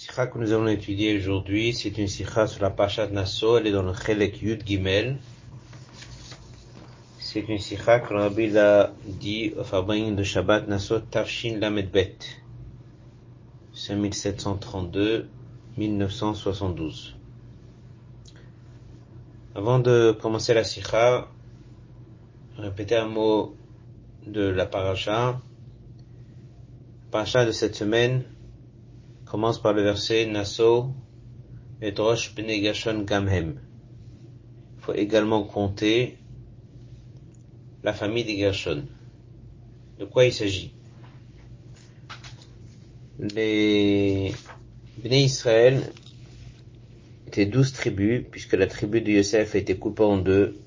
sikha que nous allons étudier aujourd'hui, c'est une sikha sur la Pasha de Nassau, elle est dans le Chelek Yud Gimel. C'est une sikha que Rabbi l'a dit au Fabring de Shabbat Nassau Tafshin Lamed Bet. 5732-1972. Avant de commencer la sikha, répéter un mot de la paracha. Paracha de cette semaine commence par le verset Naso et Drosh Benegashon Gamhem. Il faut également compter la famille des Gershon. De quoi il s'agit? Les Bnei Israël étaient douze tribus, puisque la tribu de Yosef a été coupée en deux.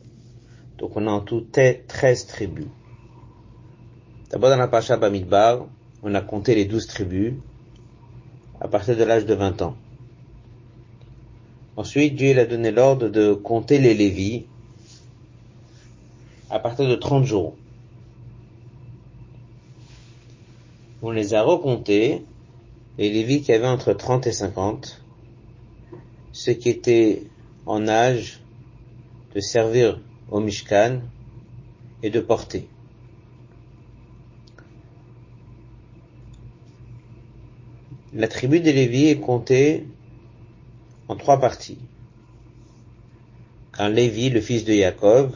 Donc on a en tout treize tribus. D'abord dans la Pacha Bamidbar, on a compté les douze tribus à partir de l'âge de 20 ans. Ensuite, Dieu a donné l'ordre de compter les Lévis à partir de 30 jours. On les a recomptés, les Lévis qui avaient entre 30 et 50, ceux qui étaient en âge de servir au Mishkan et de porter. La tribu des Lévi est comptée en trois parties. Quand Lévi, le fils de Jacob,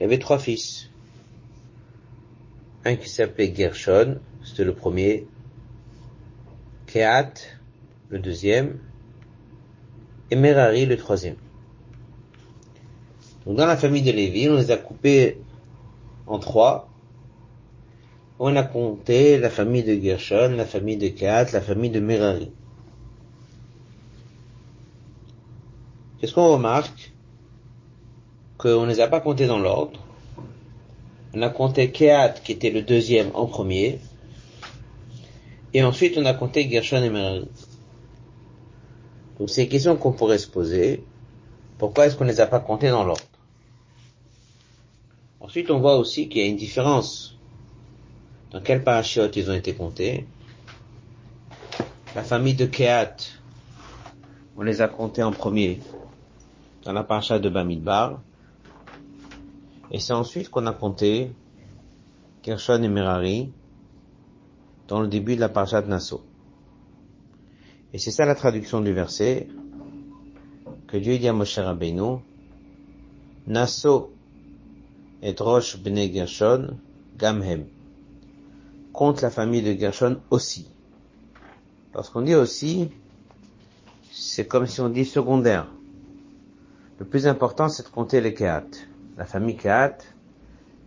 avait trois fils. Un qui s'appelait Gershon, c'était le premier. Kehat, le deuxième. Et Merari, le troisième. Donc dans la famille de Lévi, on les a coupés en trois on a compté la famille de Gershon, la famille de Kehat, la famille de Merari. Qu'est-ce qu'on remarque? Qu'on ne les a pas comptés dans l'ordre. On a compté Kehat qui était le deuxième en premier. Et ensuite on a compté Gershon et Merari. Donc c'est une question qu'on pourrait se poser. Pourquoi est-ce qu'on ne les a pas comptés dans l'ordre? Ensuite on voit aussi qu'il y a une différence dans quel parachute ils ont été comptés? La famille de Kehat, on les a comptés en premier dans la paracha de Bamidbar. Et c'est ensuite qu'on a compté Gershon et Merari dans le début de la paracha de Nassau. Et c'est ça la traduction du verset que Dieu dit à Moshe Rabbeinu, Nassau et Rosh bnei Gershon Gamhem compte la famille de Gershon aussi. Lorsqu'on dit aussi, c'est comme si on dit secondaire. Le plus important, c'est de compter les Kehat. La famille Kehat,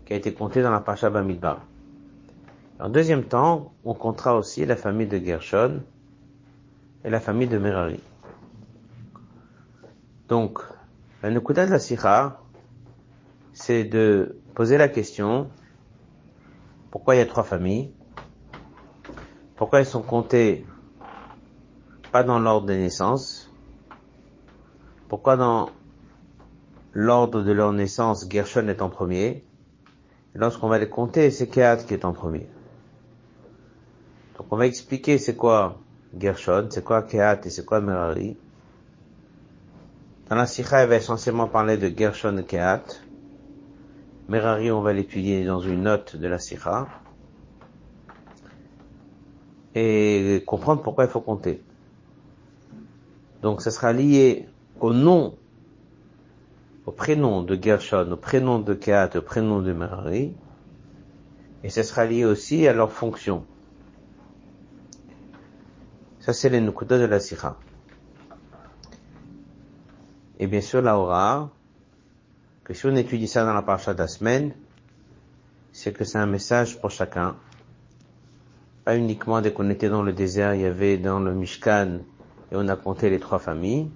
qui a été comptée dans la Pacha Bamidbar. En deuxième temps, on comptera aussi la famille de Gershon et la famille de Merari. Donc, la Nukuda de la Sikha, c'est de poser la question, pourquoi il y a trois familles? Pourquoi ils sont comptés pas dans l'ordre des naissances? Pourquoi dans l'ordre de leur naissance, Gershon est en premier? Lorsqu'on va les compter, c'est Kehat qui est en premier. Donc on va expliquer c'est quoi Gershon, c'est quoi Kehat et c'est quoi Merari. Dans la Sikha, elle va essentiellement parler de Gershon et Kehat. Merari, on va l'étudier dans une note de la Sikha et comprendre pourquoi il faut compter. Donc ça sera lié au nom, au prénom de Gershon, au prénom de Kehat, au prénom de Marie, et ça sera lié aussi à leur fonction. Ça c'est les nukuda de la Sikha. Et bien sûr la aura, que si on étudie ça dans la parasha de la semaine, c'est que c'est un message pour chacun, pas uniquement dès qu'on était dans le désert, il y avait dans le Mishkan, et on a compté les trois familles.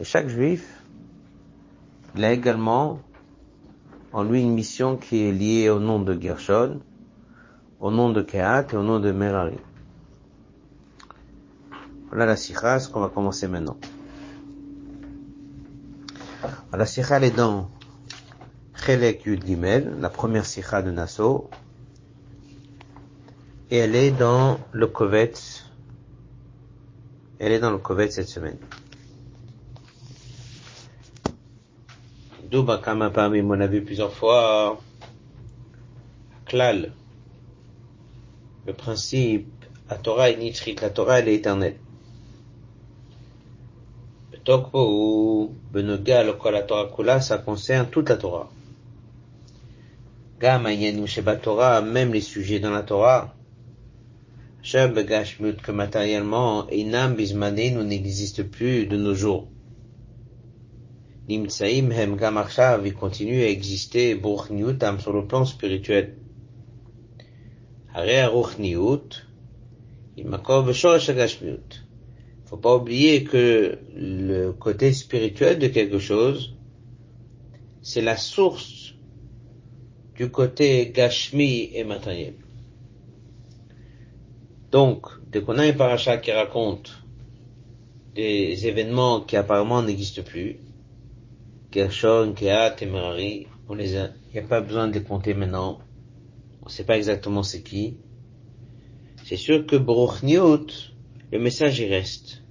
Et chaque juif, il a également en lui une mission qui est liée au nom de Gershon, au nom de Kehat et au nom de Merari. Voilà la sikha, ce qu'on va commencer maintenant. La sikha, elle est dans Chelek Yud Gimel, la première sikha de Nassau, elle est dans le Kovetz Elle est dans le Kovet cette semaine. D'où Bakama parmi on a vu plusieurs fois Klal. Le principe, la Torah est nitrit, la Torah elle est éternelle. Tokpo Benoga, le la Torah Kula, ça concerne toute la Torah. Gama Sheba Torah, même les sujets dans la Torah. Shab Gashmut, que matériellement, Inam Bismane nous n'existe plus de nos jours. Nimtsaim Hem Gamarshav, continue à exister, Buchniutam, sur le plan spirituel. Hare Aruchniut, Imakov faut pas oublier que le côté spirituel de quelque chose, c'est la source du côté gashmi et matériel. Donc, dès qu'on a un paracha qui raconte des événements qui apparemment n'existent plus, Gershon, Kehat et on les a, il n'y a pas besoin de les compter maintenant. On ne sait pas exactement c'est qui. C'est sûr que Baruch le message y reste.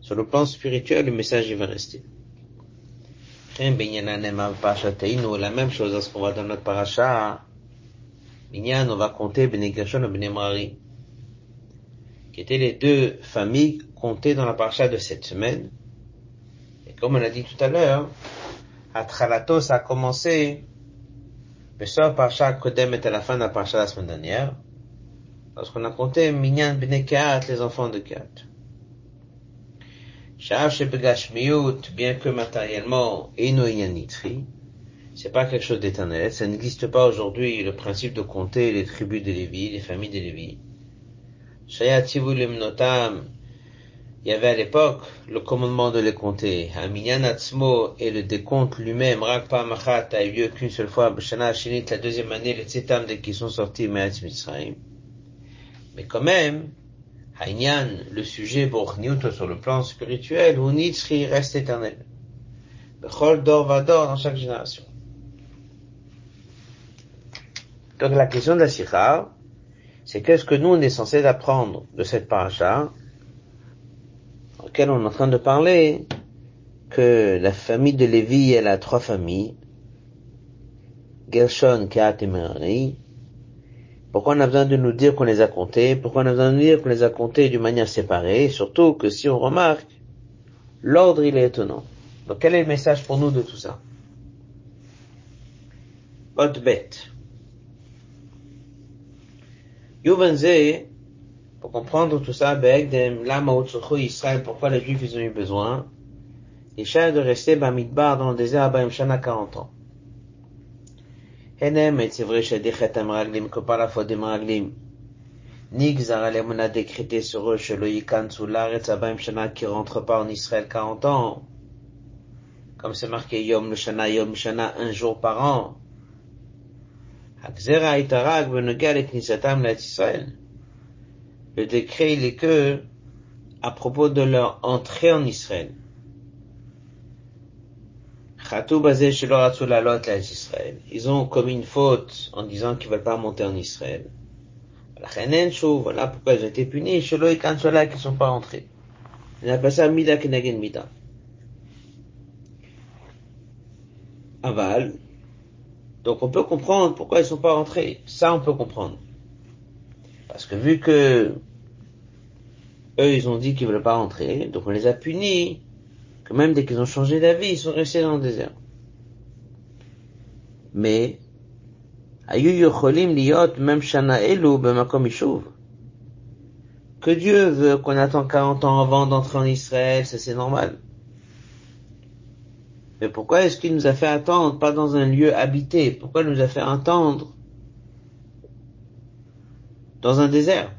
Sur le plan spirituel, le message il va rester. La même chose lorsqu'on va dans notre paracha, on va compter Ben Gershon et Ben étaient les deux familles comptées dans la paracha de cette semaine. Et comme on a dit tout à l'heure, Atralatos a commencé, Besor Parasha Kodem était à la fin de la paracha la semaine dernière, lorsqu'on a compté Minyan Ben les enfants de Kat bien que matériellement, Enoyanitri, c'est pas quelque chose d'éternel, ça n'existe pas aujourd'hui le principe de compter les tribus de Lévi, les familles de Lévi. Notam, il y avait à l'époque le commandement de les compter. Aminyan Atzmo et le décompte lui-même, Rakpa Machat, a eu lieu qu'une seule fois, B'Shana Shinit, la deuxième année, les Tzetam dès qu'ils sont sortis, Mais quand même, Haïnyan, le sujet Borchniut sur le plan spirituel, ou Nitzri reste éternel. Bechol Dor Vador dans chaque génération. Donc la question de la Sikha, c'est qu'est-ce que nous on est censé apprendre de cette paracha, laquelle on est en train de parler, que la famille de Lévi, elle a trois familles, Gershon, Kat et Merari, pourquoi on a besoin de nous dire qu'on les a comptés? Pourquoi on a besoin de nous dire qu'on les a comptés d'une manière séparée? Surtout que si on remarque, l'ordre il est étonnant. Donc quel est le message pour nous de tout ça? Haute bête. Yuvanze, pour comprendre tout ça, Israël, pourquoi les Juifs ils ont eu besoin, ils cherchent de rester Bamidbar dans le désert à Shana 40 ans. Henem, et c'est vrai, Shadichet Amraglim, que par la faute des Maraglim, Nigzar Alem, on a décrété sur eux, chez le Yikan, sous l'arrêt Sabaim Shana, qui rentre pas en Israël 40 ans. Comme c'est marqué Yom le Shana, Yom Shana, un jour par an. Le décret, il est que, à propos de leur entrée en Israël. Ils ont commis une faute en disant qu'ils veulent pas monter en Israël. Voilà pourquoi ils ont été punis. Shelo et qui sont pas rentrés. On appelle ça Mida Kenagen Mida. Aval. Donc on peut comprendre pourquoi ils sont pas rentrés. Ça on peut comprendre. Parce que vu que eux ils ont dit qu'ils veulent pas rentrer, donc on les a punis même dès qu'ils ont changé d'avis, ils sont restés dans le désert. Mais, Que Dieu veut qu'on attend 40 ans avant d'entrer en Israël, ça c'est normal. Mais pourquoi est-ce qu'il nous a fait attendre, pas dans un lieu habité? Pourquoi il nous a fait attendre dans un désert?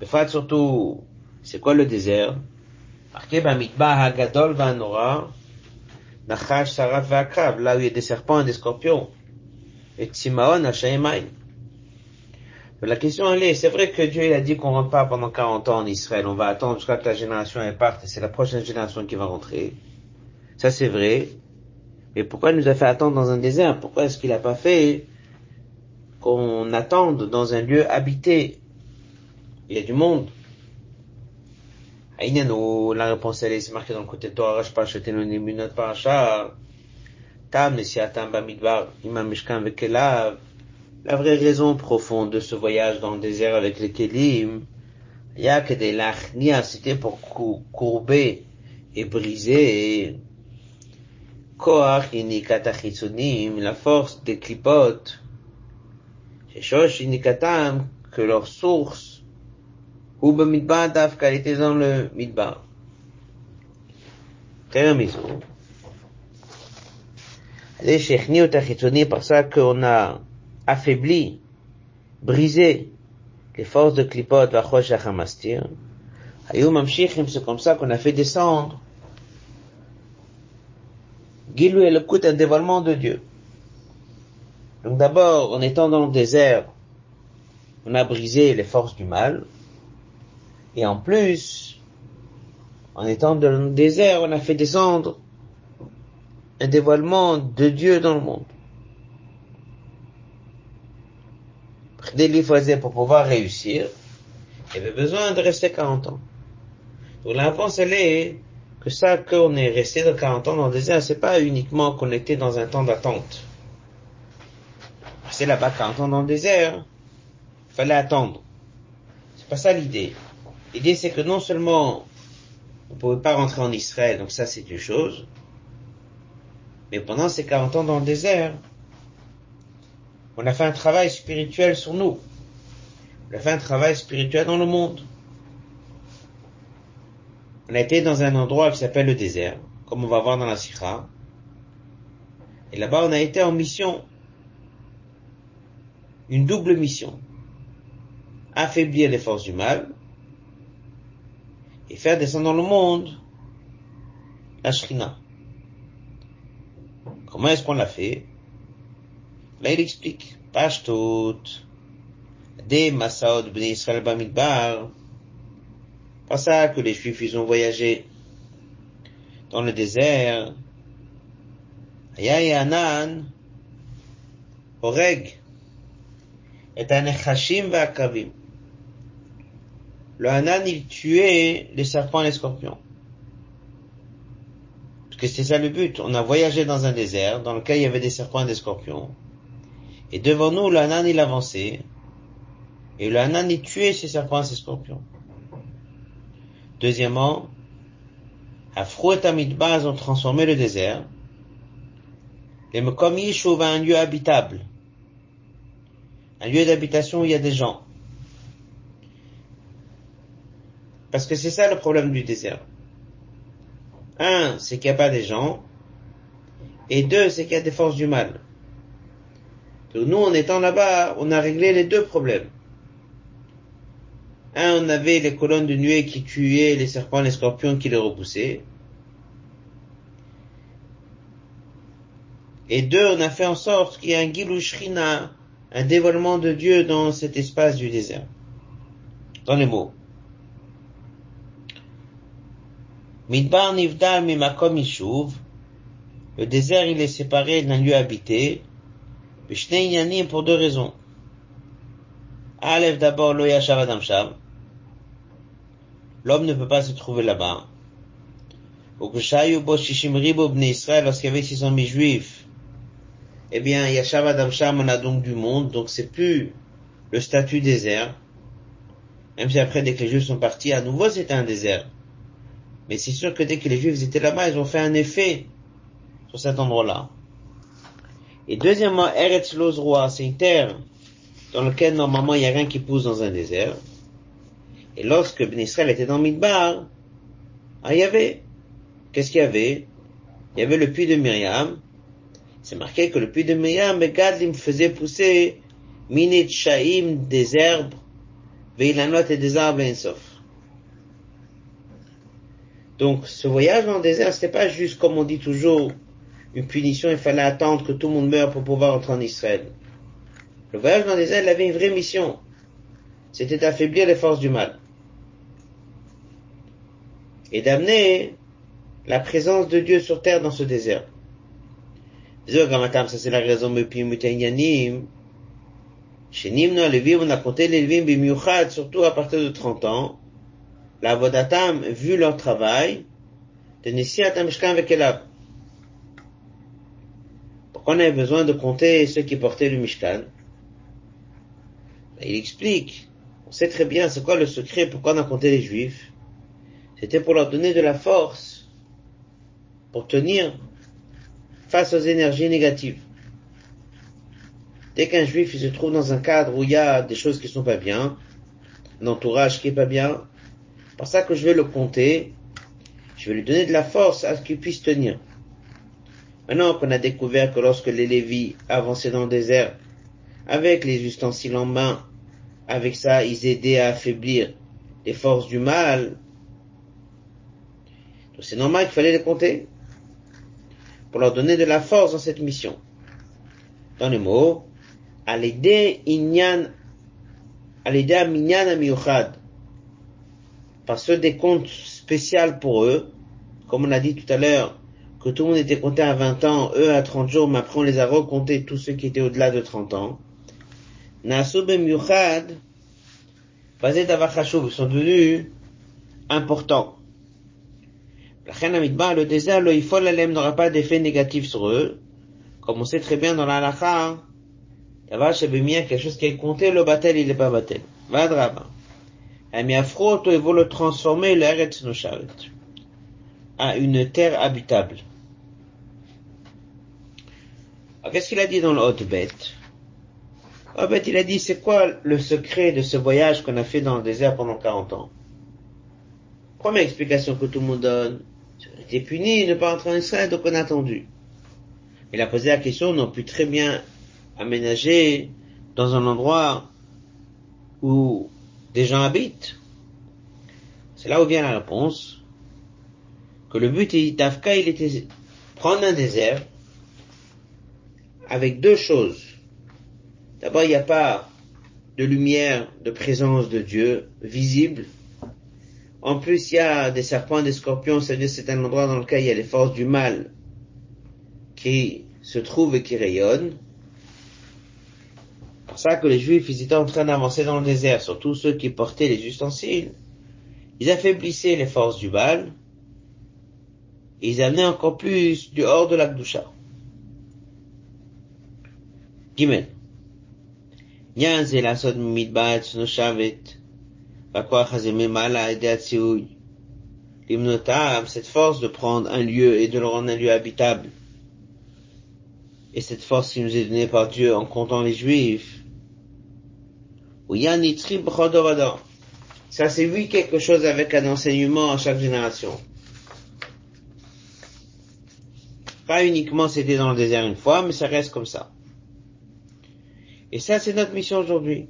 Le fait surtout c'est quoi le désert? Bamidbar Hagadol là où il y a des serpents et des scorpions. Et Tsimaon Hashaimai. La question elle est, c'est vrai que Dieu a dit qu'on rentre pas pendant 40 ans en Israël, on va attendre jusqu'à que la génération elle parte et c'est la prochaine génération qui va rentrer. Ça c'est vrai. Mais pourquoi il nous a fait attendre dans un désert? Pourquoi est-ce qu'il a pas fait qu'on attende dans un lieu habité? Il y a du monde. La réponse, elle est marquée dans le côté de Torah. Tam, Bamidbar, Imam Mishkan, Vekelav. La vraie raison profonde de ce voyage dans le désert avec les Kelim, il y a que des lachnia, c'était pour courber et briser la force des clipotes, que leur source, ou b'midbar dafka, était dans le midbar. Termiso. Les shechni ou tachitsuni, par ça qu'on a affaibli, brisé les forces de clipote, vachosh achamastir. Ayum amshichim, c'est comme ça qu'on a fait descendre Gilou est le coup un dévoilement de Dieu. Donc d'abord, en étant dans le désert, on a brisé les forces du mal. Et en plus, en étant dans le désert, on a fait descendre un dévoilement de Dieu dans le monde. Faisait pour pouvoir réussir, il avait besoin de rester 40 ans. Donc la réponse, elle que ça qu'on est resté de 40 ans dans le désert, c'est pas uniquement qu'on était dans un temps d'attente. C'est là-bas 40 ans dans le désert, il fallait attendre. C'est pas ça l'idée. L'idée c'est que non seulement on pouvait pas rentrer en Israël, donc ça c'est une chose, mais pendant ces 40 ans dans le désert, on a fait un travail spirituel sur nous. On a fait un travail spirituel dans le monde on a été dans un endroit qui s'appelle le désert, comme on va voir dans la Sikha. Et là-bas, on a été en mission. Une double mission. Affaiblir les forces du mal et faire descendre dans le monde la Shrina. Comment est-ce qu'on l'a fait? Là, il explique. Pashtot, des Masaod Bnei Israël Bamidbar, pas ça que les Juifs, ils ont voyagé dans le désert. Anan, Oreg, et un Echashim Vakavim. Le Hanan, il tuait les serpents et les scorpions. Parce que c'est ça le but. On a voyagé dans un désert dans lequel il y avait des serpents et des scorpions. Et devant nous, le Hanan, il. Et le Hanan, il tuait ces serpents et ces scorpions. Deuxièmement, Afro et Amidbaz ont transformé le désert. Les Mekom Yishuv un lieu habitable. Un lieu d'habitation où il y a des gens. Parce que c'est ça le problème du désert. Un, c'est qu'il n'y a pas des gens. Et deux, c'est qu'il y a des forces du mal. Nous, en étant là-bas, on a réglé les deux problèmes. Un, on avait les colonnes de nuée qui tuaient les serpents, les scorpions qui les repoussaient. Et deux, on a fait en sorte qu'il y ait un Gilushrina, un dévoilement de Dieu dans cet espace du désert. Dans les mots. Midbar Nivdal Mimakom. Le désert, il est séparé d'un lieu habité. Pour deux raisons. Aleph d'abord lo Adam Sham l'homme ne peut pas se trouver là-bas. Israël, lorsqu'il y avait 600 000 juifs, eh bien, Yashav Adam Sham, on a donc du monde, donc c'est plus le statut désert. Même si après, dès que les juifs sont partis, à nouveau c'était un désert. Mais c'est sûr que dès que les juifs étaient là-bas, ils ont fait un effet sur cet endroit-là. Et deuxièmement, Eretz Lozroa, c'est une terre dans laquelle normalement il n'y a rien qui pousse dans un désert. Et lorsque Ben Israël était dans Midbar, ah, il y avait, qu'est-ce qu'il y avait? Il y avait le puits de Myriam. C'est marqué que le puits de Myriam, Gadlim faisait pousser minit shaim des herbes, veilanot et des arbres sauf. Donc, ce voyage dans le désert, c'était pas juste, comme on dit toujours, une punition, il fallait attendre que tout le monde meure pour pouvoir entrer en Israël. Le voyage dans il avait une vraie mission. C'était d'affaiblir les forces du mal et d'amener la présence de Dieu sur terre dans ce désert. Ça c'est la raison Chez Nimno Levim, on a compté les Levim bimiuchad, surtout à partir de 30 ans. La Vodatam, vu leur travail, de Nessiat Amishkan avec Elab. Pourquoi on avait besoin de compter ceux qui portaient le Mishkan? Il explique. On sait très bien c'est quoi le secret, pourquoi on a compté les Juifs. C'était pour leur donner de la force, pour tenir face aux énergies négatives. Dès qu'un juif se trouve dans un cadre où il y a des choses qui sont pas bien, un entourage qui est pas bien, pour ça que je vais le compter, je vais lui donner de la force à ce qu'il puisse tenir. Maintenant qu'on a découvert que lorsque les Lévis avançaient dans le désert, avec les ustensiles en main, avec ça, ils aidaient à affaiblir les forces du mal. Donc c'est normal qu'il fallait les compter pour leur donner de la force dans cette mission. Dans les mots, à l'aider inyan, à l'aider à minyan amiyuchad, par ce décompte spécial pour eux, comme on a dit tout à l'heure, que tout le monde était compté à 20 ans, eux à 30 jours, mais après on les a recomptés tous ceux qui étaient au-delà de 30 ans. Basé d'avachashub, sont devenus importants. La le désert, le Ifol Alem n'aura pas d'effet négatif sur eux. Comme on sait très bien dans la halakha, Davar Shebemia, quelque chose qui est compté, le batel, il n'est pas batel. Vadraba. Amiafro, il veut le transformer, Noshavet, à une terre habitable. Alors, qu'est-ce qu'il a dit dans le Haute Bête? Haute Bête, il a dit, c'est quoi le secret de ce voyage qu'on a fait dans le désert pendant 40 ans? Première explication que tout le monde donne. On été puni ne pas entrer en Israël, donc on a attendu. Il a posé la question, on a pu très bien aménager dans un endroit où des gens habitent. C'est là où vient la réponse. Que le but d'Afka, il était prendre un désert avec deux choses. D'abord, il n'y a pas de lumière, de présence de Dieu visible. En plus, il y a des serpents, des scorpions, c'est-à-dire c'est un endroit dans lequel il y a les forces du mal qui se trouvent et qui rayonnent. C'est pour ça que les Juifs, ils étaient en train d'avancer dans le désert, surtout ceux qui portaient les ustensiles. Ils affaiblissaient les forces du mal, et ils amenaient encore plus du hors de la Gdusha. Gimel. Nyan ze לעשות מדבעת נושבת, והכוח הזה ממעלה על ידי הציווי. L'hymnotam, cette force de prendre un lieu et de le rendre un lieu habitable. Et cette force qui nous est donnée par Dieu en comptant les Juifs. Ça, c'est oui quelque chose avec un enseignement à chaque génération. Pas uniquement c'était dans le désert une fois, mais ça reste comme ça. Et ça, c'est notre mission aujourd'hui.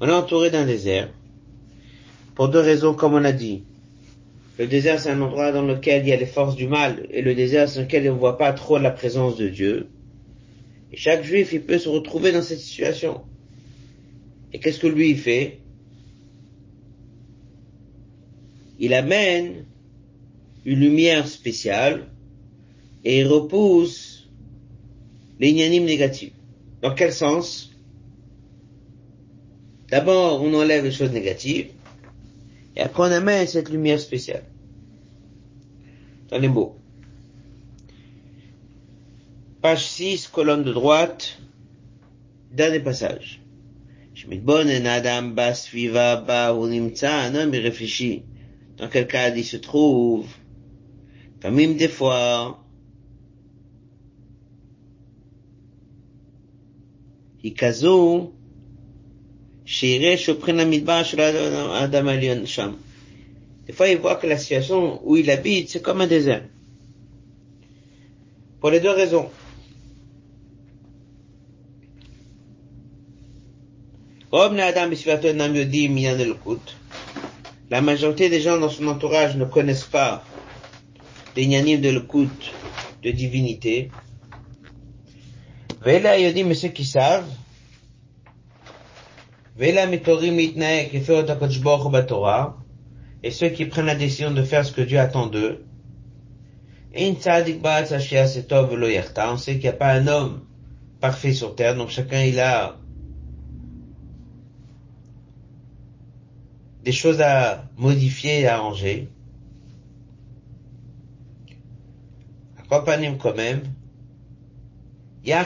On est entouré d'un désert. Pour deux raisons, comme on a dit. Le désert, c'est un endroit dans lequel il y a les forces du mal, et le désert, c'est lequel on ne voit pas trop la présence de Dieu. Et chaque juif, il peut se retrouver dans cette situation. Et qu'est-ce que lui, il fait? Il amène une lumière spéciale, et il repousse les négatifs. Dans quel sens? D'abord, on enlève les choses négatives, et après on amène cette lumière spéciale. Dans les mots. Page 6, colonne de droite, dernier passage. un Adam bas viva ba un homme il réfléchit. Dans quel cas il se trouve? Même des fois, היא כזו שיראה שהוא המדבר של האדם העליון שם. Des fois, il voit que la situation où il habite, c'est comme un désert. Pour les deux raisons. La majorité des gens dans son entourage ne connaissent pas les nyanim de l'écoute de divinité. ואלה היודעים משכיסיו, ואלה המתורים להתנהג כפי et ceux qui prennent la décision de faire ce que Dieu attend d'eux. On sait qu'il n'y a pas un homme parfait sur terre, donc chacun il a des choses à modifier et à arranger. Accompagnez-moi quand même. Ça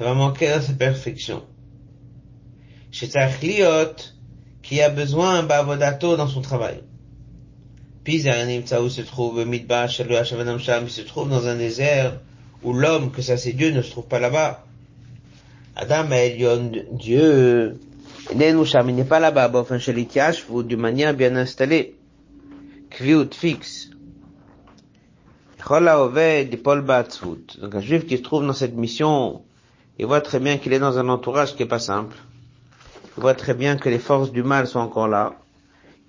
va manquer dans sa perfection. Qui a besoin bavodato dans son travail. Puis où se trouve Midba, Shalua, Shavanam Sham, il se trouve dans un désert où l'homme, que ça c'est Dieu, ne se trouve pas là-bas. Adam Elion, Dieu, il n'est pas là-bas, chez les ou d'une manière bien installée. Kviut, fixe. Donc un juif qui se trouve dans cette mission, il voit très bien qu'il est dans un entourage qui est pas simple. Il voit très bien que les forces du mal sont encore là.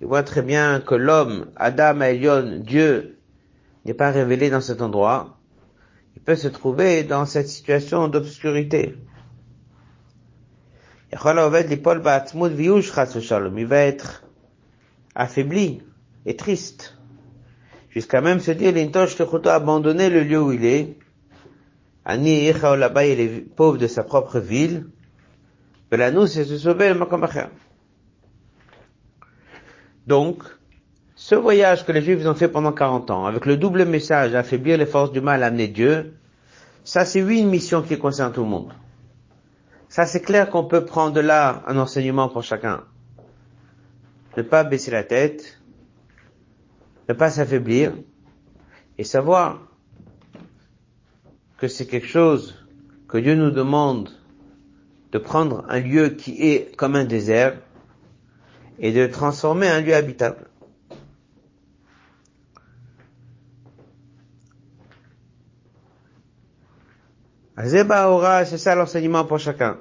Il voit très bien que l'homme, Adam Elion, Dieu, n'est pas révélé dans cet endroit. Il peut se trouver dans cette situation d'obscurité. Il va être affaibli et triste. Jusqu'à même se dire, l'intosh abandonner le lieu où il est. Ani là-bas, il est pauvre de sa propre ville. nous, c'est se sauver le Donc, ce voyage que les Juifs ont fait pendant 40 ans, avec le double message, affaiblir les forces du mal, amener Dieu, ça c'est une mission qui concerne tout le monde. Ça, c'est clair qu'on peut prendre de là un enseignement pour chacun. Ne pas baisser la tête, ne pas s'affaiblir, et savoir que c'est quelque chose que Dieu nous demande de prendre un lieu qui est comme un désert et de transformer un lieu habitable. c'est ça l'enseignement pour chacun.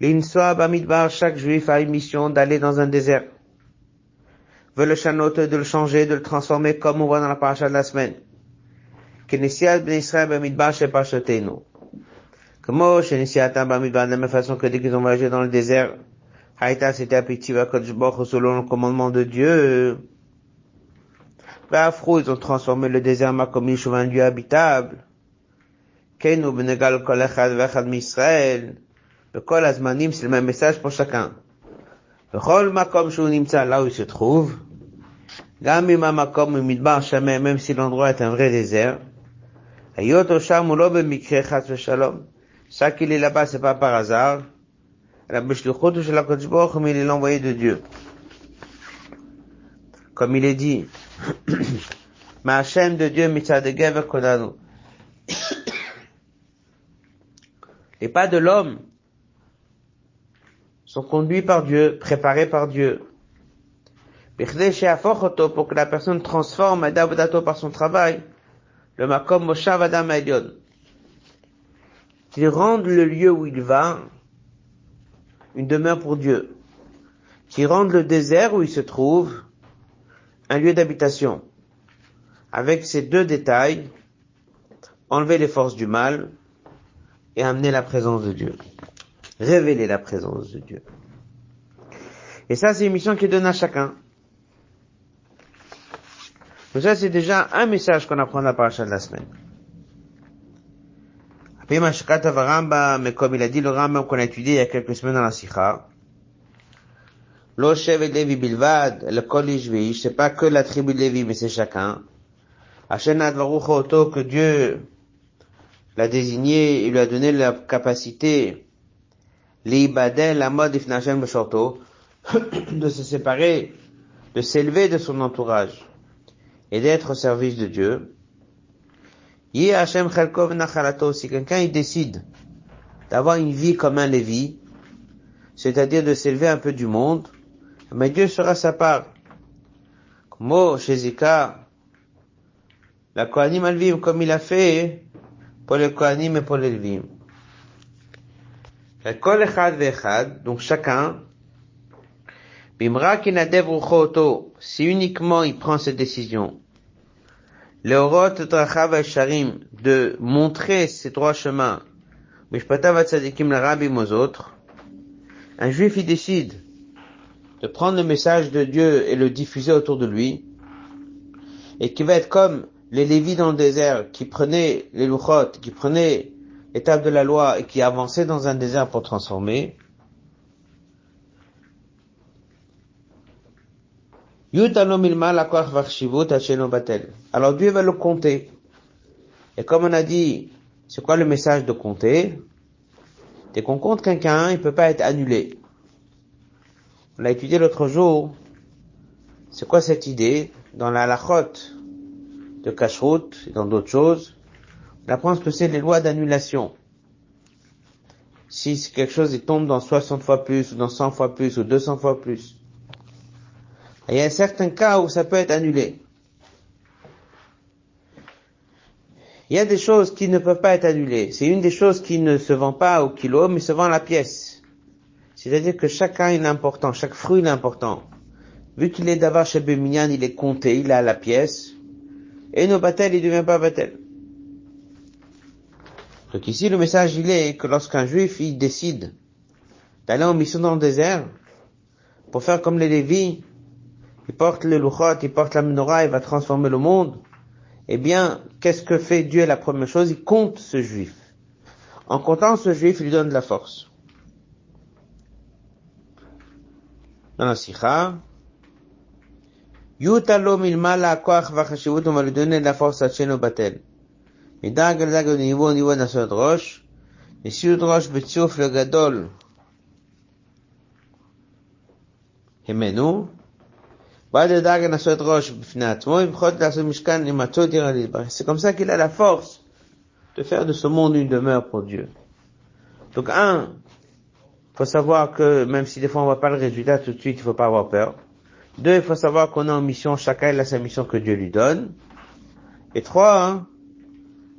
L'insoa bamidbar, chaque juif a une mission d'aller dans un désert. Veut le chanote, de le changer, de le transformer comme on voit dans la paracha de la semaine. De la même façon que dès qu'ils ont voyagé dans le désert, Haïta c'était appétit selon le commandement de Dieu. Afro, ils ont transformé le désert Makomish en un lieu habitable. Kenu benegal kol echad vechad misraël. Bekol azmanim, c'est le même message pour chacun. Bechol makom shu nimtza, là où il se trouve. Gam ima makom midbar shameh, même si l'endroit est un vrai désert. Ayot osham ou lo bemikre chas v'shalom. Ça qu'il est là-bas, c'est pas par hasard. La beshluchot shel HaKadosh Baruch mais il est l'envoyé de Dieu. Comme il est dit, Ma Hashem de Dieu mitzadegev kodanu et pas de l'homme sont conduits par Dieu, préparés par Dieu. Pour que la personne transforme Adavodato par son travail, le Makom Moshav Adam Qu'il rende le lieu où il va une demeure pour Dieu. Qu'il rende le désert où il se trouve un lieu d'habitation. Avec ces deux détails, enlever les forces du mal, et amener la présence de Dieu. Révéler la présence de Dieu. Et ça, c'est une mission qui donne à chacun. Donc ça, c'est déjà un message qu'on apprend à la paracha de la semaine. Après, mais comme il a dit le Rambam qu'on a étudié il y a quelques semaines dans la Sikha, Lo Shevet Levi Bilvad, le Kol c'est pas que la tribu de Lévi, mais c'est chacun. Hashem Advaruch que Dieu l'a désigné, il lui a donné la capacité, l'ibadel, la mode de se séparer, de s'élever de son entourage et d'être au service de Dieu. Si quelqu'un décide d'avoir une vie comme un Lévi, c'est-à-dire de s'élever un peu du monde, mais Dieu sera sa part. Comme chez Zika, la Kohanim Alvim, comme il a fait pour les Kohanim et pour les Levim. Donc chacun, bimra si uniquement il prend cette décision, de montrer ses droits chemins, aux autres, un juif il décide de prendre le message de Dieu et le diffuser autour de lui, et qui va être comme les Lévis dans le désert qui prenaient les louchot, qui prenaient étape de la loi et qui avançait dans un désert pour transformer. Alors Dieu va le compter. Et comme on a dit, c'est quoi le message de compter? Dès qu'on compte quelqu'un, il ne peut pas être annulé. On l'a étudié l'autre jour. C'est quoi cette idée dans la lachot de Kashrut et dans d'autres choses? On apprend ce que c'est les lois d'annulation. Si quelque chose tombe dans 60 fois plus, ou dans 100 fois plus, ou 200 fois plus, il y a certains cas où ça peut être annulé. Il y a des choses qui ne peuvent pas être annulées. C'est une des choses qui ne se vend pas au kilo, mais se vend à la pièce. C'est-à-dire que chacun est important, chaque fruit est important. Vu qu'il est d'avoir chez il est compté, il est à la pièce. Et nos battels, il ne devient pas battel. Donc ici, le message, il est que lorsqu'un juif, il décide d'aller en mission dans le désert, pour faire comme les Lévis, il porte le luchot, il porte la menorah, il va transformer le monde, eh bien, qu'est-ce que fait Dieu? La première chose Il compte ce juif. En comptant ce juif, il lui donne de la force. מדרג לדרג au niveau au niveau de la ראש, נשיאות ראש בציוף לגדול המנו, c'est comme ça qu'il a la force de faire de ce monde une demeure pour Dieu. Donc un, faut savoir que même si des fois on voit pas le résultat tout de suite, il faut pas avoir peur. Deux, il faut savoir qu'on est en mission, chacun il a sa mission que Dieu lui donne. Et trois, hein,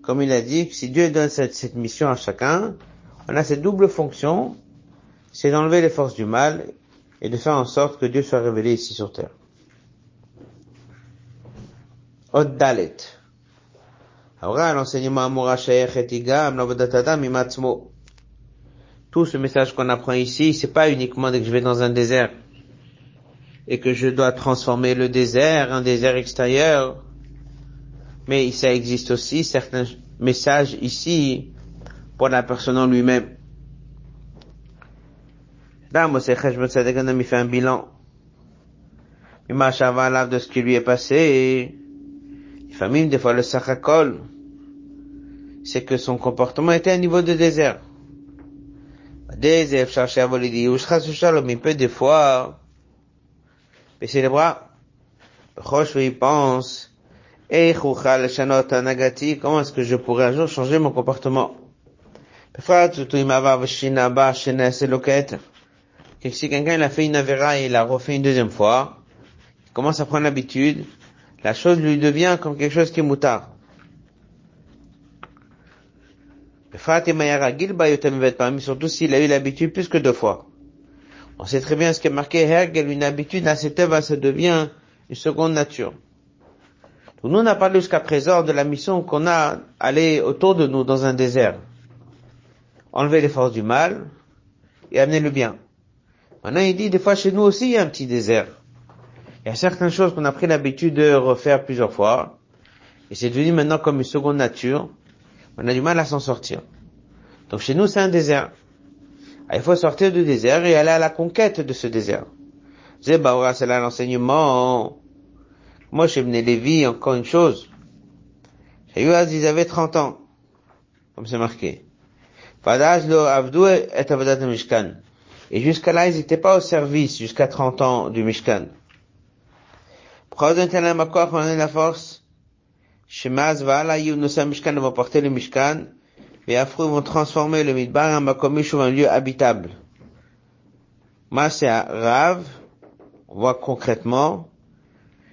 comme il a dit, si Dieu donne cette, mission à chacun, on a cette double fonction, c'est d'enlever les forces du mal et de faire en sorte que Dieu soit révélé ici sur terre. L'enseignement Tout ce message qu'on apprend ici, c'est pas uniquement que je vais dans un désert et que je dois transformer le désert, un désert extérieur, mais ça existe aussi certains messages ici pour la personne en lui-même. Là, Moshe Cheshbon Tzadek il fait un bilan. Mais de ce qui lui est passé, famille, des fois le sachakol, c'est que son comportement était à un niveau de désert. Désert, chercher à voler des il peut des fois baisser les bras. Roche, il pense, comment est-ce que je pourrais un jour changer mon comportement? Si quelqu'un a fait une avéra et il a refait une deuxième fois, il commence à prendre l'habitude, la chose lui devient comme quelque chose qui est moutard. Surtout s'il a eu l'habitude plus que deux fois. On sait très bien ce qui est marqué une habitude à cette œuvre, ça devient une seconde nature. Nous, on n'a parlé jusqu'à présent de la mission qu'on a aller autour de nous dans un désert. Enlever les forces du mal et amener le bien. Maintenant, il dit, des fois chez nous aussi, il y a un petit désert. Il y a certaines choses qu'on a pris l'habitude de refaire plusieurs fois, et c'est devenu maintenant comme une seconde nature. On a du mal à s'en sortir. Donc chez nous, c'est un désert. Ah, il faut sortir du désert et aller à la conquête de ce désert. C'est bah, c'est là l'enseignement. Moi, chez Bnei Lévi, encore une chose. Chez ils avaient 30 ans. Comme c'est marqué. Et jusqu'à là, ils n'étaient pas au service, jusqu'à 30 ans du Mishkan. Pourquoi on la force? Shemaz va nous sommes Mishkan, vont porter le Mishkan, et après, vont transformer le Midbar en Makomish ou un lieu habitable. C'est Rav, on voit concrètement, je n'ai assez causé le Paul,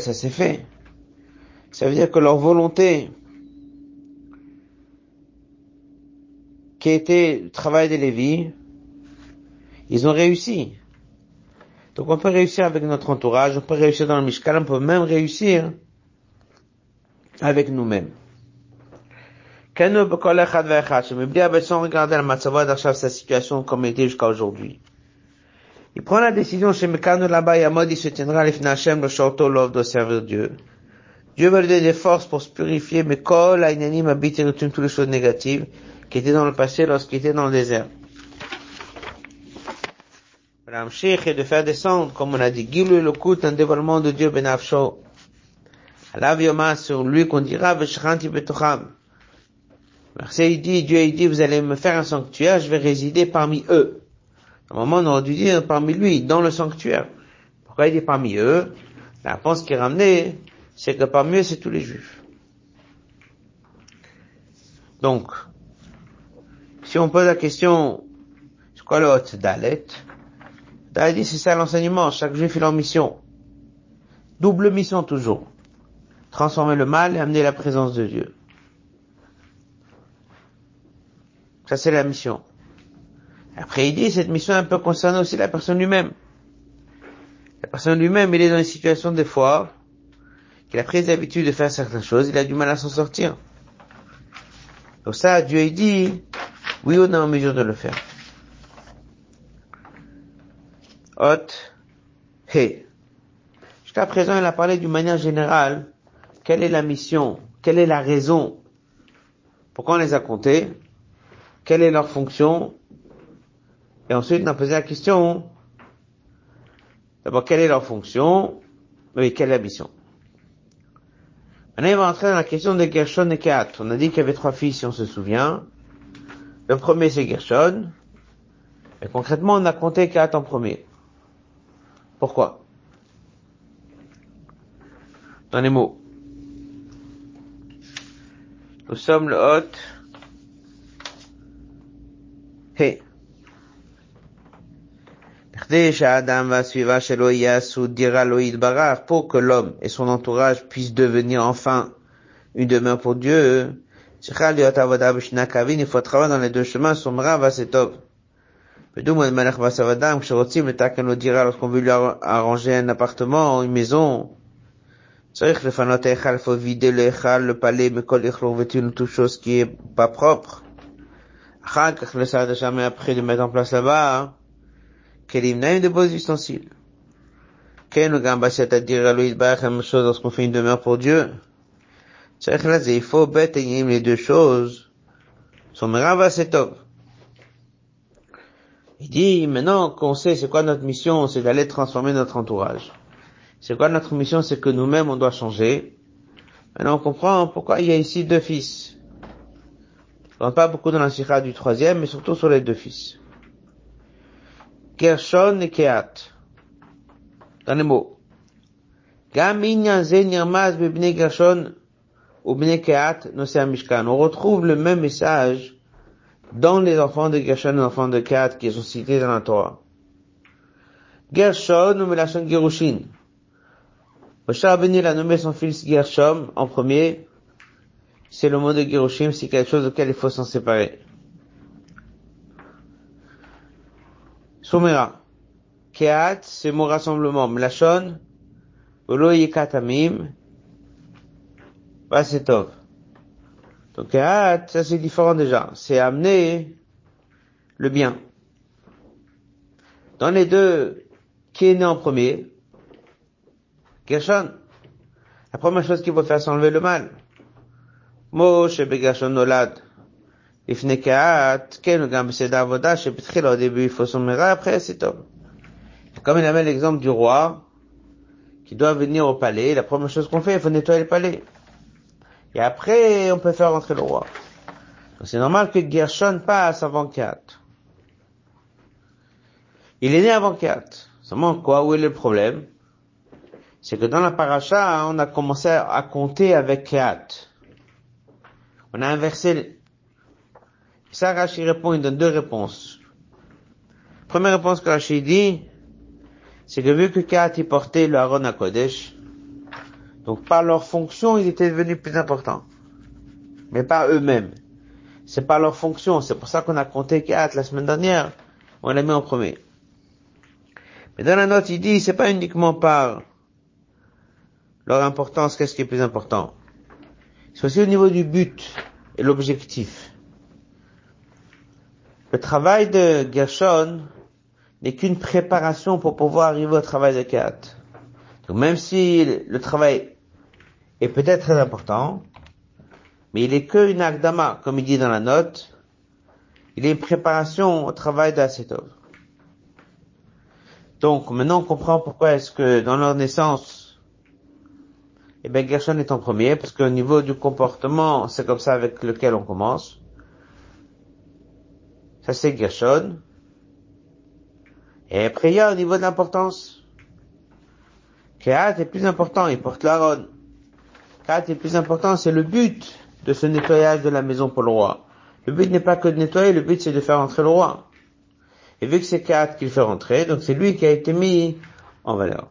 ça s'est fait. Ça veut dire que leur volonté, qui était le travail des Lévis, ils ont réussi. Donc on peut réussir avec notre entourage, on peut réussir dans le Mishkan, on peut même réussir avec nous-mêmes. sans regarder la sa situation comme elle était jusqu'à aujourd'hui. Il prend la décision chez Mekano là-bas, et mode, il se tiendra les Hashem, le château, l'offre de servir Dieu. Dieu va lui donner des forces pour se purifier, mais kol, ainanim, habite et toutes les choses négatives qui étaient dans le passé lorsqu'il était dans le désert. et de faire descendre, comme on a dit, Gilu Lokut, un dévoilement de Dieu Benafsho. Alav Yoma, sur lui qu'on dira, Veshranti Betocham. Verset, il dit, Dieu, il dit, vous allez me faire un sanctuaire, je vais résider parmi eux. Normalement, on aurait dû dire parmi lui, dans le sanctuaire. Pourquoi il dit parmi eux? La réponse qui est ramenée, c'est que parmi eux, c'est tous les juifs. Donc, si on pose la question, c'est quoi le hôte Dalet? Dalet dit, c'est ça l'enseignement, chaque juif il a mission. Double mission toujours. Transformer le mal et amener la présence de Dieu. Ça c'est la mission. Après il dit, cette mission un peu concerne aussi la personne lui-même. La personne lui-même, il est dans une situation des fois, qu'il a pris l'habitude de faire certaines choses, il a du mal à s'en sortir. Donc ça, Dieu il dit, oui, on est en mesure de le faire. Hot, hey. Jusqu'à présent, il a parlé d'une manière générale, quelle est la mission, quelle est la raison, pourquoi on les a comptés, quelle est leur fonction, et ensuite on a posé la question, d'abord quelle est leur fonction, mais quelle est la mission? Maintenant, il va entrer dans la question de Gershon et Kehat. On a dit qu'il y avait trois fils, si on se souvient. Le premier, c'est Gershon. Et concrètement, on a compté Kehat en premier. Pourquoi? Dans les mots. Nous sommes le hôte. Hey pour que l'homme et son entourage puissent devenir enfin une demeure pour Dieu, il faut travailler dans les deux chemins, lorsqu'on veut lui arranger un appartement, une maison, il faut vider le le palais, mais toute chose qui est pas propre. Après de mettre en place là-bas, Kelimnaim de beaux ustensiles. Ken c'est-à-dire à lui, même chose lorsqu'on fait une demeure pour Dieu. Il faut bête et les deux choses. Son c'est top. Il dit, maintenant qu'on sait c'est quoi notre mission, c'est d'aller transformer notre entourage. C'est quoi notre mission, c'est que nous-mêmes, on doit changer. Maintenant, on comprend pourquoi il y a ici deux fils. On ne pas beaucoup dans la sikha du troisième, mais surtout sur les deux fils. Gershon et Kehat. Dans les mots. On retrouve le même message dans les enfants de Gershon et les enfants de Kehat qui sont cités dans la Torah. Gershon ou Melachon Gerushin. Moshe Rabbeinu a nommé son fils Gershom en premier. C'est le mot de Gerushim, c'est quelque chose auquel il faut s'en séparer. Somera. Keat, c'est mon rassemblement. Mlachon, Olo Yekatamim, Basetov. Donc Keat, ça c'est différent déjà. C'est amener le bien. Dans les deux, qui est né en premier? Gershon. La première chose qu'il faut faire, c'est le mal. Moshe Begashon Nolad. לפני קהת, כן, גם בסדר עבודה שבתחילה au début il faut s'emmerer, après c'est top. Comme il avait l'exemple du roi, qui doit venir au palais, la première chose qu'on fait, il faut nettoyer le palais. Et après, on peut faire rentrer le roi. C'est normal que Gershon passe avant Kat. Il est né avant Kat. Seulement quoi, où est le problème? C'est que dans la paracha, on a commencé à compter avec Kat. On a inversé ça, Rashi répond, il donne deux réponses. Première réponse que Rashi dit, c'est que vu que Kat portait le Aaron à Kodesh, donc par leur fonction, ils étaient devenus plus importants. Mais pas eux-mêmes. C'est pas leur fonction. C'est pour ça qu'on a compté Kat la semaine dernière. On l'a mis en premier. Mais dans la note, il dit, c'est pas uniquement par leur importance, qu'est-ce qui est plus important. C'est aussi au niveau du but et l'objectif. Le travail de Gershon n'est qu'une préparation pour pouvoir arriver au travail de Kat. Donc même si le travail est peut-être très important, mais il est que une akdama, comme il dit dans la note, il est une préparation au travail d'Asetov. Donc, maintenant, on comprend pourquoi est-ce que dans leur naissance, eh bien, Gershon est en premier, parce qu'au niveau du comportement, c'est comme ça avec lequel on commence. C'est Gershon. Et après, il y a au niveau de l'importance. Kehat est plus important, il porte l'Aaron. Kehat est plus important, c'est le but de ce nettoyage de la maison pour le roi. Le but n'est pas que de nettoyer, le but c'est de faire entrer le roi. Et vu que c'est Kehat qui le fait rentrer, donc c'est lui qui a été mis en valeur.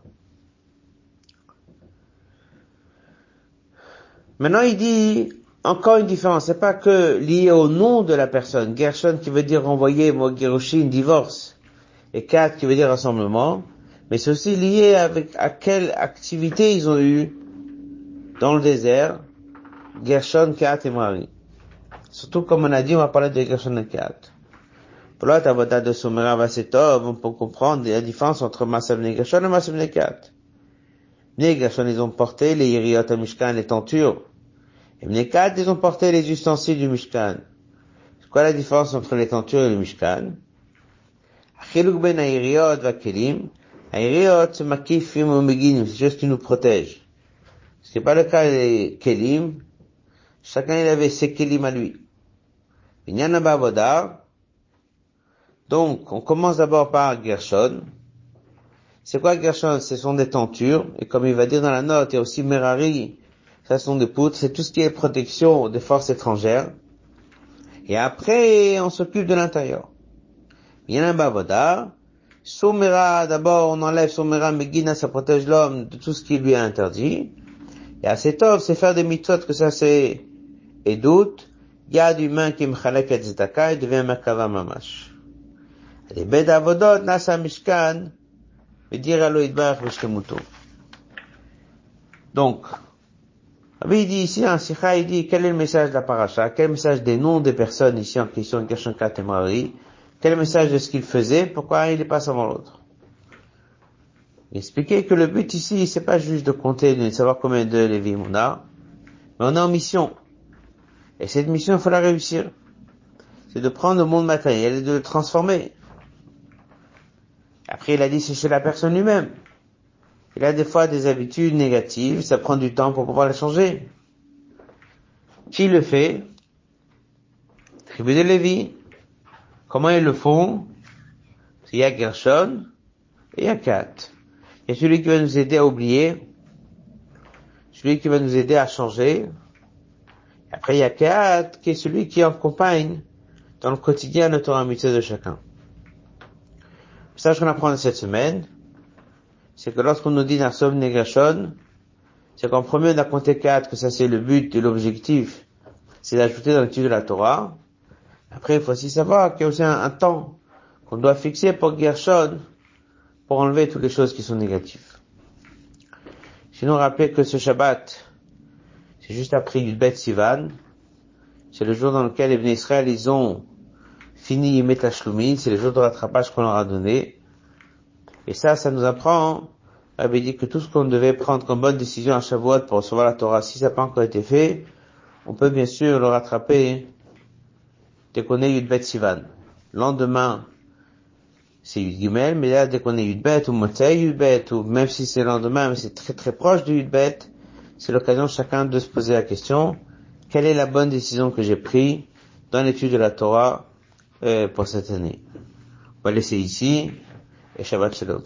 Maintenant, il dit encore une différence. C'est pas que lié au nom de la personne. Gershon qui veut dire renvoyer, moi, Gerushin, divorce. Et Kat qui veut dire rassemblement. Mais c'est aussi lié avec à quelle activité ils ont eu dans le désert. Gershon, Kat et Marie. Surtout comme on a dit, on va parler de Gershon et Kat. Pour l'autre, avodat de Somera Vasetov, on peut comprendre la différence entre Masav Gershon et Masav Kat. Les Gershon, ils ont porté les Yeriot à Mishkan, les tentures. Et les quatre, ils ont porté les ustensiles du Mishkan. C'est quoi la différence entre les tentures et le Mishkan? Achiluk ben Airiot va Kelim. Airiot, c'est makifim ou meginim, c'est juste qui nous protège. Ce n'est pas le cas des Kelim. Chacun, il avait ses Kelim à lui. Donc, on commence d'abord par Gershon. C'est quoi Gershon? Ce sont des tentures. Et comme il va dire dans la note, il y a aussi Merari, ça sont des poutres, c'est tout ce qui est protection des forces étrangères. Et après, on s'occupe de l'intérieur. Un bavoda. Soumera, d'abord, on enlève Soumera, Megina, ça protège l'homme de tout ce qui lui est interdit. Et à cet homme, c'est faire des mitzvot, que ça c'est, et doute. Il y a du main qui m'chalek et zetaka, il devient merkava mamash. Les bed avodot, nasa mishkan, me dire à l'oïdbar, Donc, Rabbi il dit ici, un Sikha, il dit, quel est le message de la paracha, quel est le message des noms des personnes ici en question, Gershonkat et Marie, quel est le message de ce qu'il faisait, pourquoi il est pas avant l'autre? Il expliquait que le but ici, c'est pas juste de compter, de savoir combien de Lévi on a, mais on est en mission. Et cette mission, il faut la réussir. C'est de prendre le monde matériel et de le transformer. Après, il a dit, c'est chez la personne lui-même. Il a des fois des habitudes négatives, ça prend du temps pour pouvoir les changer. Qui le fait? Tribu de Lévi. Comment ils le font? Il y a Gershon et il y a Kat. Il y a celui qui va nous aider à oublier, celui qui va nous aider à changer. Après, il y a Kat qui est celui qui accompagne dans le quotidien notre amitié de chacun. Qu'on apprend cette semaine, c'est que lorsqu'on nous dit Narsov Negashon, c'est qu'en premier on a compté quatre, que ça c'est le but et l'objectif, c'est d'ajouter dans l'étude de la Torah. Après, il faut aussi savoir qu'il y a aussi un, temps qu'on doit fixer pour Gershon, pour enlever toutes les choses qui sont négatives. Sinon, rappelez que ce Shabbat, c'est juste après Yudbet Sivan, c'est le jour dans lequel les Israël, ils ont fini Metashlumin, c'est le jour de rattrapage qu'on leur a donné. Et ça, ça nous apprend, avait dit que tout ce qu'on devait prendre comme bonne décision à Shavuot pour recevoir la Torah, si ça n'a pas encore été fait, on peut bien sûr le rattraper dès qu'on est Yudbet Sivan. Lendemain, c'est Yud Gimel, mais là, dès qu'on est Yudbet ou Motzei Yudbet, ou même si c'est le lendemain, mais c'est très très proche du Yudbet, c'est l'occasion chacun de se poser la question, quelle est la bonne décision que j'ai prise dans l'étude de la Torah euh, pour cette année? On va laisser ici. Et Shabbat Shalom.